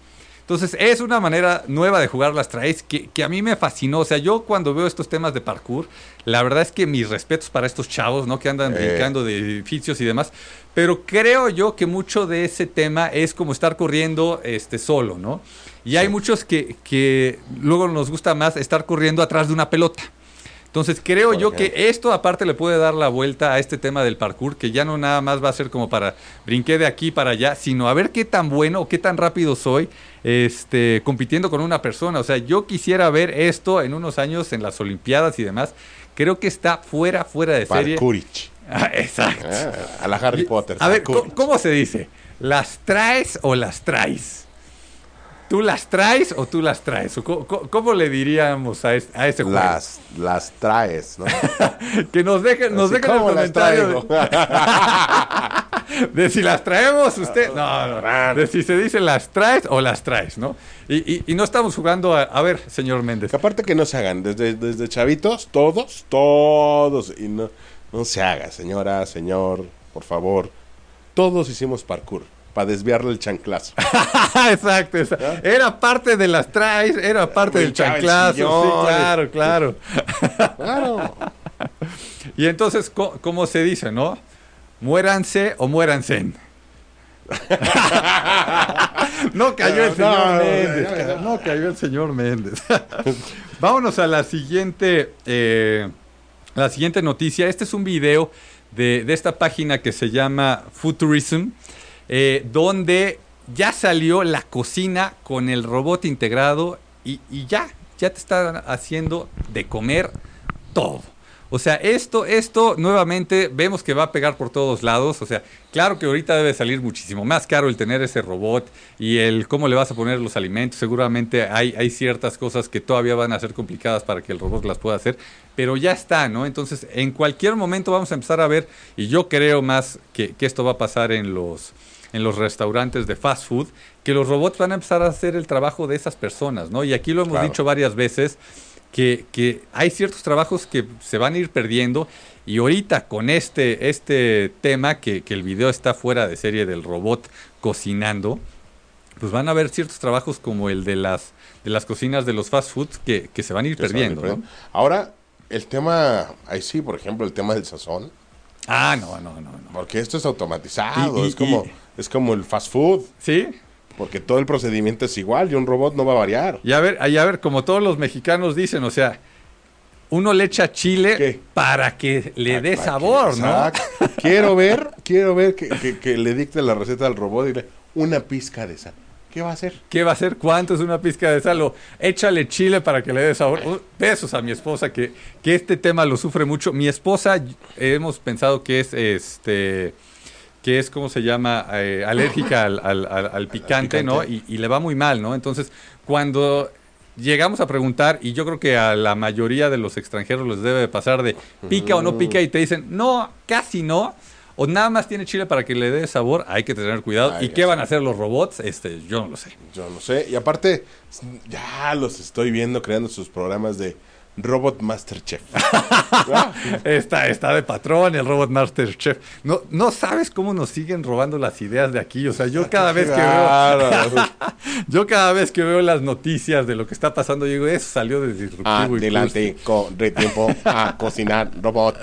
Entonces, es una manera nueva de jugar las tries que, que a mí me fascinó. O sea, yo cuando veo estos temas de parkour, la verdad es que mis respetos para estos chavos, ¿no? Que andan Eh. brincando de edificios y demás. Pero creo yo que mucho de ese tema es como estar corriendo este, solo, ¿no? Y hay muchos que, que luego nos gusta más estar corriendo atrás de una pelota. Entonces creo yo que esto aparte le puede dar la vuelta a este tema del parkour, que ya no nada más va a ser como para brinqué de aquí para allá, sino a ver qué tan bueno o qué tan rápido soy este, compitiendo con una persona. O sea, yo quisiera ver esto en unos años en las Olimpiadas y demás. Creo que está fuera, fuera de serie. Parkourich. <laughs> Ah, exacto. Ah, a la Harry Potter. A ver. ¿cómo, cómo se dice? ¿Las traes o las traes? ¿Tú las traes o tú las traes? ¿O co- co- ¿Cómo, le diríamos a, es- a ese juego? Las, las traes, ¿no? <laughs> Que nos dejen, nos dejen el ¿cómo las comentario de, <laughs> de si las traemos usted. <laughs> No, no. De si se dice las traes o las traes, ¿no? Y, y- y no estamos jugando a... A ver, señor Méndez. Que aparte que no se hagan, desde, desde chavitos, todos, todos, y no, no se haga, señora, señor, por favor. Todos hicimos parkour para desviarle el chanclazo. <laughs> exacto, exacto. Era parte de las traes, era parte del chanclazo. Sí, claro, claro. <laughs> Claro. Y entonces, ¿cómo se dice, no? Muéranse o muéranse. <laughs> no cayó el señor no, Méndez. no, cayó el señor Méndez. Vámonos a la siguiente, eh, la siguiente noticia. Este es un video de, de esta página que se llama Futurism, eh, donde ya salió la cocina con el robot integrado y, ya, ya te están haciendo de comer todo. O sea, esto, esto nuevamente vemos que va a pegar por todos lados. O sea, claro que ahorita debe salir muchísimo más caro el tener ese robot y el cómo le vas a poner los alimentos. Seguramente hay, hay ciertas cosas que todavía van a ser complicadas para que el robot las pueda hacer, pero ya está, ¿no? Entonces, en cualquier momento vamos a empezar a ver, y yo creo más que esto va a pasar en los, en los restaurantes de fast food, que los robots van a empezar a hacer el trabajo de esas personas, ¿no? Y aquí lo hemos Claro. dicho varias veces que, que hay ciertos trabajos que se van a ir perdiendo y ahorita con este, este tema que, que el video está fuera de serie del robot cocinando, pues van a haber ciertos trabajos como el de las, de las cocinas de los fast foods que, que se van a ir Que perdiendo. ¿no? Ahora, el tema, ahí sí, por ejemplo, el tema del sazón, Ah, no, no, no, no. porque esto es automatizado, Y- y- es como y- es como el fast food, ¿Sí? porque todo el procedimiento es igual y un robot no va a variar. Y a ver, y a ver, como todos los mexicanos dicen, o sea, uno le echa chile ¿Qué? para que le dé Para sabor, que- ¿no? Exacto. Quiero ver, quiero ver que, que- que le dicte la receta al robot y le una pizca de sal. ¿Qué va a hacer? ¿Qué va a hacer? ¿Cuánto es una pizca de sal? O échale chile para que le dé sabor. Uh, Besos a mi esposa que, que este tema lo sufre mucho. Mi esposa hemos pensado que es este que es, ¿cómo se llama? Eh, alérgica al, al- al- al picante, ¿no? Y, y le va muy mal, ¿no? Entonces, cuando llegamos a preguntar, y yo creo que a la mayoría de los extranjeros les debe de pasar de pica o no pica, y te dicen, no, casi no, o nada más tiene chile para que le dé sabor, hay que tener cuidado. Ay, ¿Y qué van sé. a hacer los robots? Este, yo no lo sé. Yo no sé. Y aparte, ya los estoy viendo creando sus programas de Robot Masterchef. Ah, <laughs> Está, está de patrón el Robot Master Chef. No, no sabes cómo nos siguen robando las ideas de aquí. O sea, yo cada vez que veo, <laughs> yo cada vez que veo las noticias de lo que está pasando, yo digo, eso salió de disruptivo. y Adelante, corre tiempo a <laughs> cocinar robot.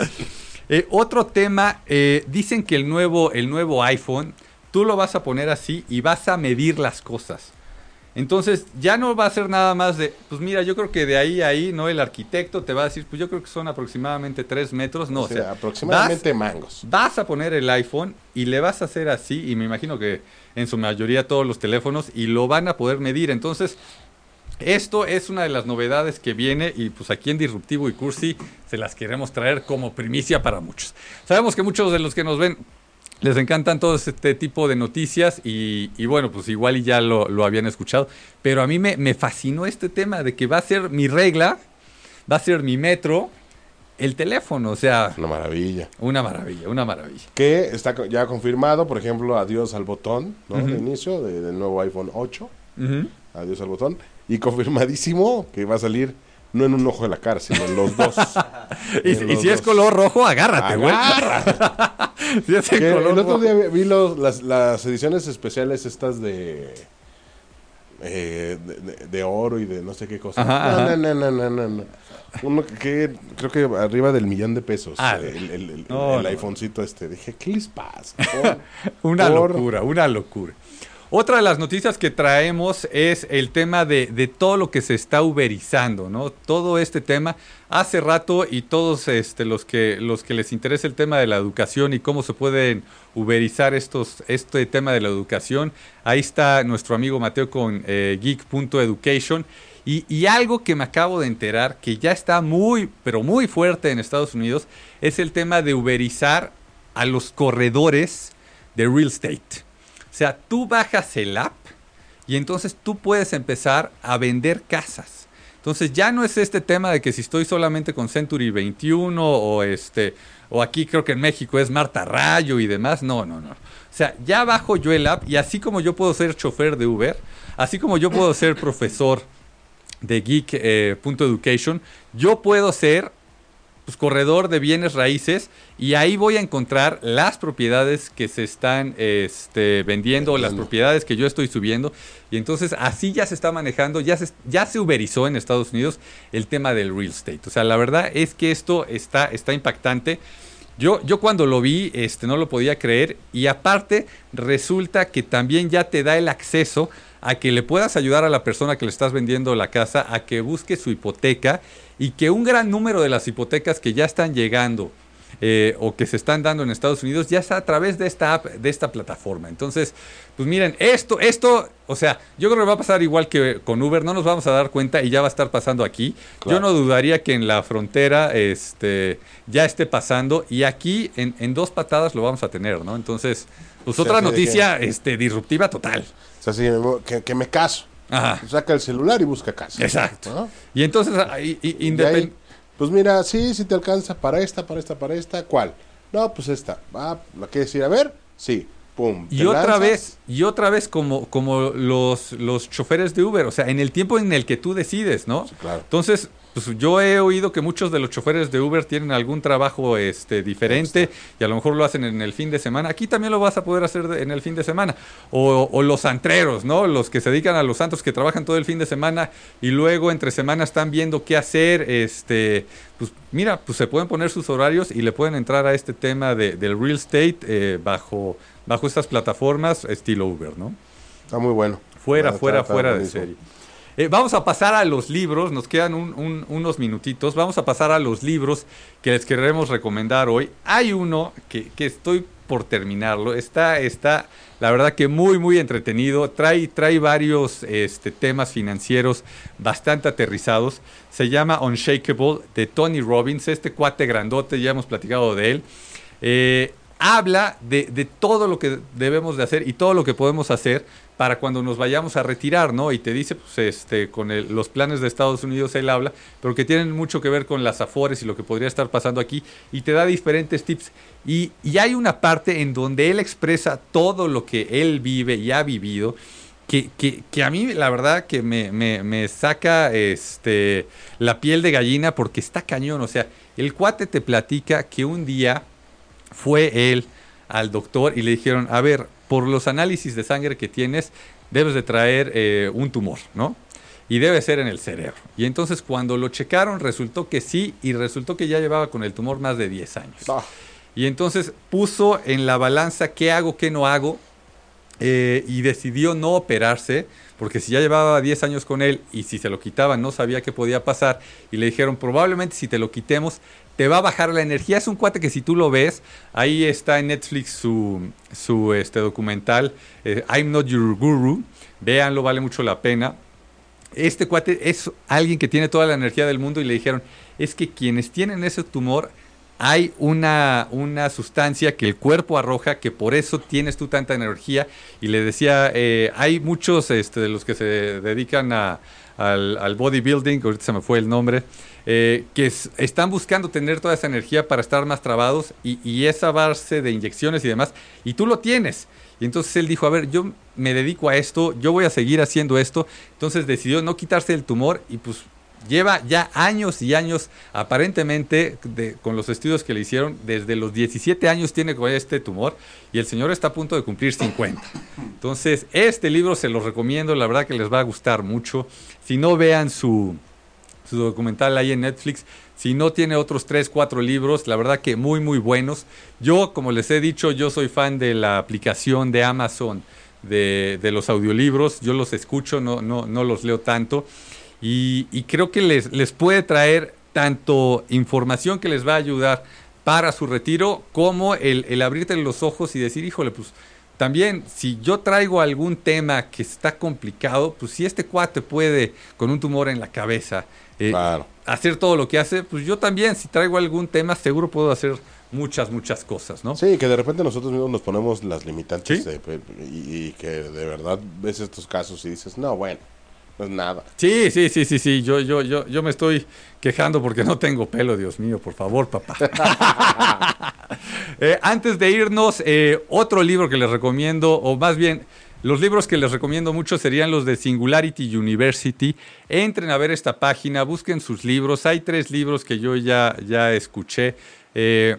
Eh, otro tema, eh, dicen que el nuevo, el nuevo iPhone, tú lo vas a poner así y vas a medir las cosas. Entonces ya no va a ser nada más de, pues mira, yo creo que de ahí a ahí, ¿no? El arquitecto te va a decir, pues yo creo que son aproximadamente 3 metros, no, O o sea, sea, aproximadamente mangos. vas a poner el iPhone y le vas a hacer así, y me imagino que en su mayoría todos los teléfonos, y lo van a poder medir. Entonces, esto es una de las novedades que viene y pues aquí en Disruptivo y Cursi se las queremos traer como primicia para muchos. Sabemos que muchos de los que nos ven les encantan todo este tipo de noticias y, y bueno, pues igual y ya lo, lo habían escuchado, pero a mí me, me fascinó este tema de que va a ser mi regla, va a ser mi metro, el teléfono, o sea, Una maravilla. una maravilla, una maravilla. Que está ya confirmado, por ejemplo, adiós al botón, ¿no? Ujú. De inicio de- del nuevo iPhone 8. Ujú. Adiós al botón. Y confirmadísimo que va a salir no en un ojo de la cara, sino en los dos. <laughs> Y, En y los si es dos. color rojo, agárrate, güey. <laughs> Si es Que color el otro rojo. día vi- los- las, las ediciones especiales estas de, eh, de, de- de oro y de no sé qué cosa. Ajá, no, ajá. no, no, no, no, no. Uno que creo que arriba del millón de pesos. Ah, eh, el el, el, no, el no. iPhonecito este. Dije, ¿qué les pasa? Por- <laughs> Una por- locura, una locura. Otra de las noticias que traemos es el tema de, todo lo que se está uberizando, ¿no? Todo este tema. Hace rato y todos este, los, que, los que les interesa el tema de la educación y cómo se pueden uberizar estos, este tema de la educación, ahí está nuestro amigo Mateo con eh, geek.education. Y, y algo que me acabo de enterar, que ya está muy, pero muy fuerte en Estados Unidos, es el tema de uberizar a los corredores de real estate. Sea, tú bajas el app y entonces tú puedes empezar a vender casas. Entonces ya no es este tema de que si estoy solamente con Century 21 o este o aquí creo que en México es Marta Rayo y demás. No, no, no. O sea, ya bajo yo el app y así como yo puedo ser chofer de Uber, así como yo puedo ser profesor de Geek.education, yo puedo ser pues, corredor de bienes raíces y ahí voy a encontrar las propiedades que se están este, vendiendo o las propiedades que yo estoy subiendo y entonces así ya se está manejando, ya se, ya se uberizó en Estados Unidos el tema del real estate. O sea, la verdad es que esto está, está impactante. Yo, yo cuando lo vi este, no lo podía creer y aparte resulta que también ya te da el acceso a que le puedas ayudar a la persona que le estás vendiendo la casa a que busque su hipoteca y que un gran número de las hipotecas que ya están llegando eh, o que se están dando en Estados Unidos ya está a través de esta app, de esta plataforma. Entonces, pues miren, esto, esto, o sea, yo creo que va a pasar igual que con Uber, no nos vamos a dar cuenta y ya va a estar pasando aquí. Claro. Yo no dudaría que en la frontera este, ya esté pasando y aquí en, en dos patadas lo vamos a tener, ¿no? Entonces, pues otra noticia este, disruptiva total. Que, que me caso. Ajá. Saca el celular y busca casa. Exacto. ¿no? Y entonces, ahí- y- Y independ- ahí, pues mira, sí, sí te alcanza para esta, para esta, para esta. ¿Cuál? No, pues esta. Ah, ¿la quieres ir a ver? Sí. Pum. Y otra lanzas. vez, y otra vez como, como los, los choferes de Uber, o sea, en el tiempo en el que tú decides, ¿no? Sí, claro. Entonces, pues yo he oído que muchos de los choferes de Uber tienen algún trabajo este, diferente y a lo mejor lo hacen en el fin de semana. Aquí también lo vas a poder hacer en el fin de semana. O, o los antreros, ¿no? Los que se dedican a los santos que trabajan todo el fin de semana y luego entre semana están viendo qué hacer. Este, pues mira, pues se pueden poner sus horarios y le pueden entrar a este tema de- del real estate eh, bajo, bajo estas plataformas estilo Uber, ¿no? Está muy bueno. Fuera, fuera, está fuera de serie. Eh, vamos a pasar a los libros, nos quedan un- un- unos minutitos. Vamos a pasar a los libros que les queremos recomendar hoy. Hay uno que, que estoy por terminarlo. Está, está, la verdad que muy, muy entretenido. Trae, trae varios este, temas financieros bastante aterrizados. Se llama Unshakable de Tony Robbins. Este cuate grandote, ya hemos platicado de él. Eh, habla de, de todo lo que debemos de hacer y todo lo que podemos hacer para cuando nos vayamos a retirar, ¿no? Y te dice, pues, este, con el- los planes de Estados Unidos él habla, pero que tienen mucho que ver con las afores y lo que podría estar pasando aquí, y te da diferentes tips. Y, y hay una parte en donde él expresa todo lo que él vive y ha vivido, que, que- que a mí la verdad que me, me- me saca este, la piel de gallina porque está cañón. O sea, el cuate te platica que un día fue él al doctor y le dijeron, a ver, por los análisis de sangre que tienes, debes de traer eh, un tumor, ¿no? Y debe ser en el cerebro. Y entonces cuando lo checaron resultó que sí y resultó que ya llevaba con el tumor más de 10 años. Ah, Y entonces puso en la balanza qué hago, qué no hago, eh, y decidió no operarse, porque si ya llevaba 10 años con él y si se lo quitaban no sabía qué podía pasar, y le dijeron, probablemente si te lo quitemos, te va a bajar la energía. Es un cuate que si tú lo ves, ahí está en Netflix su, su este, documental, eh, I'm Not Your Guru, véanlo, vale mucho la pena este cuate es alguien que tiene toda la energía del mundo y le dijeron, es que quienes tienen ese tumor, hay una, una sustancia que el cuerpo arroja, que por eso tienes tú tanta energía. Y le decía, eh, hay muchos este, de los que se dedican a- al, bodybuilding, ahorita se me fue el nombre, eh, que es- están buscando tener toda esa energía para estar más trabados y, y esa base de inyecciones y demás, y tú lo tienes. Y entonces él dijo, a ver, yo me dedico a esto, yo voy a seguir haciendo esto. Entonces decidió no quitarse el tumor y pues lleva ya años y años, aparentemente, con los estudios que le hicieron, desde los 17 años tiene este tumor y el señor está a punto de cumplir 50. Entonces, este libro se los recomiendo, la verdad que les va a gustar mucho. Si no vean su, su documental ahí en Netflix. Si no tiene otros tres, cuatro libros, la verdad que muy, muy buenos. Yo, como les he dicho, yo soy fan de la aplicación de Amazon de, de los audiolibros. Yo los escucho, no, no, no los leo tanto. Y, y creo que les, les puede traer tanto información que les va a ayudar para su retiro, como el, el abrirte los ojos y decir, híjole, pues también, si yo traigo algún tema que está complicado, pues si este cuate puede, con un tumor en la cabeza, eh, Claro. hacer todo lo que hace, pues yo también, si traigo algún tema, seguro puedo hacer muchas, muchas cosas, ¿no? Sí, que de repente nosotros mismos nos ponemos las limitantes Sí. de- y, y que de verdad ves estos casos y dices, no, bueno, no es nada. Sí, sí, sí, sí, sí. Yo, yo, yo, yo me estoy quejando porque no tengo pelo, Dios mío, por favor, papá. <laughs> Eh, antes de irnos, eh, otro libro que les recomiendo, o más bien, los libros que les recomiendo mucho serían los de Singularity University. Entren a ver esta página, busquen sus libros. Hay tres libros que yo ya, ya escuché. Eh,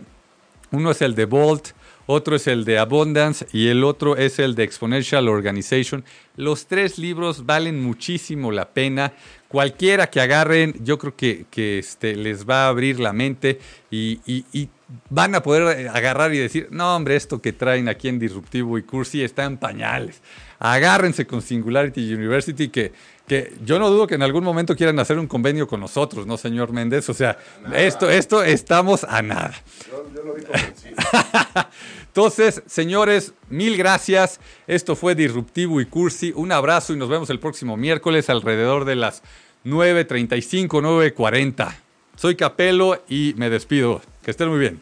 uno es el de Volt, otro es el de Abundance y el otro es el de Exponential Organization. Los tres libros valen muchísimo la pena. Cualquiera que agarren, yo creo que, que, este, les va a abrir la mente y, y- y van a poder eh, agarrar y decir, no hombre, esto que traen aquí en Disruptivo y Cursi está en pañales. Agárrense con Singularity University que, que yo no dudo que en algún momento quieran hacer un convenio con nosotros, ¿no, señor Méndez? O sea, esto, esto estamos a nada. <laughs> Entonces, señores, mil gracias. Esto fue Disruptivo y Cursi. Un abrazo y nos vemos el próximo miércoles alrededor de las 9.35, 9.40. Soy Capelo y me despido. Que estén muy bien.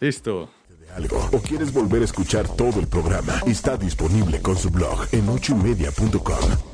Listo. algo o quieres volver a escuchar todo el programa, está disponible con su blog en ochoymedia.com.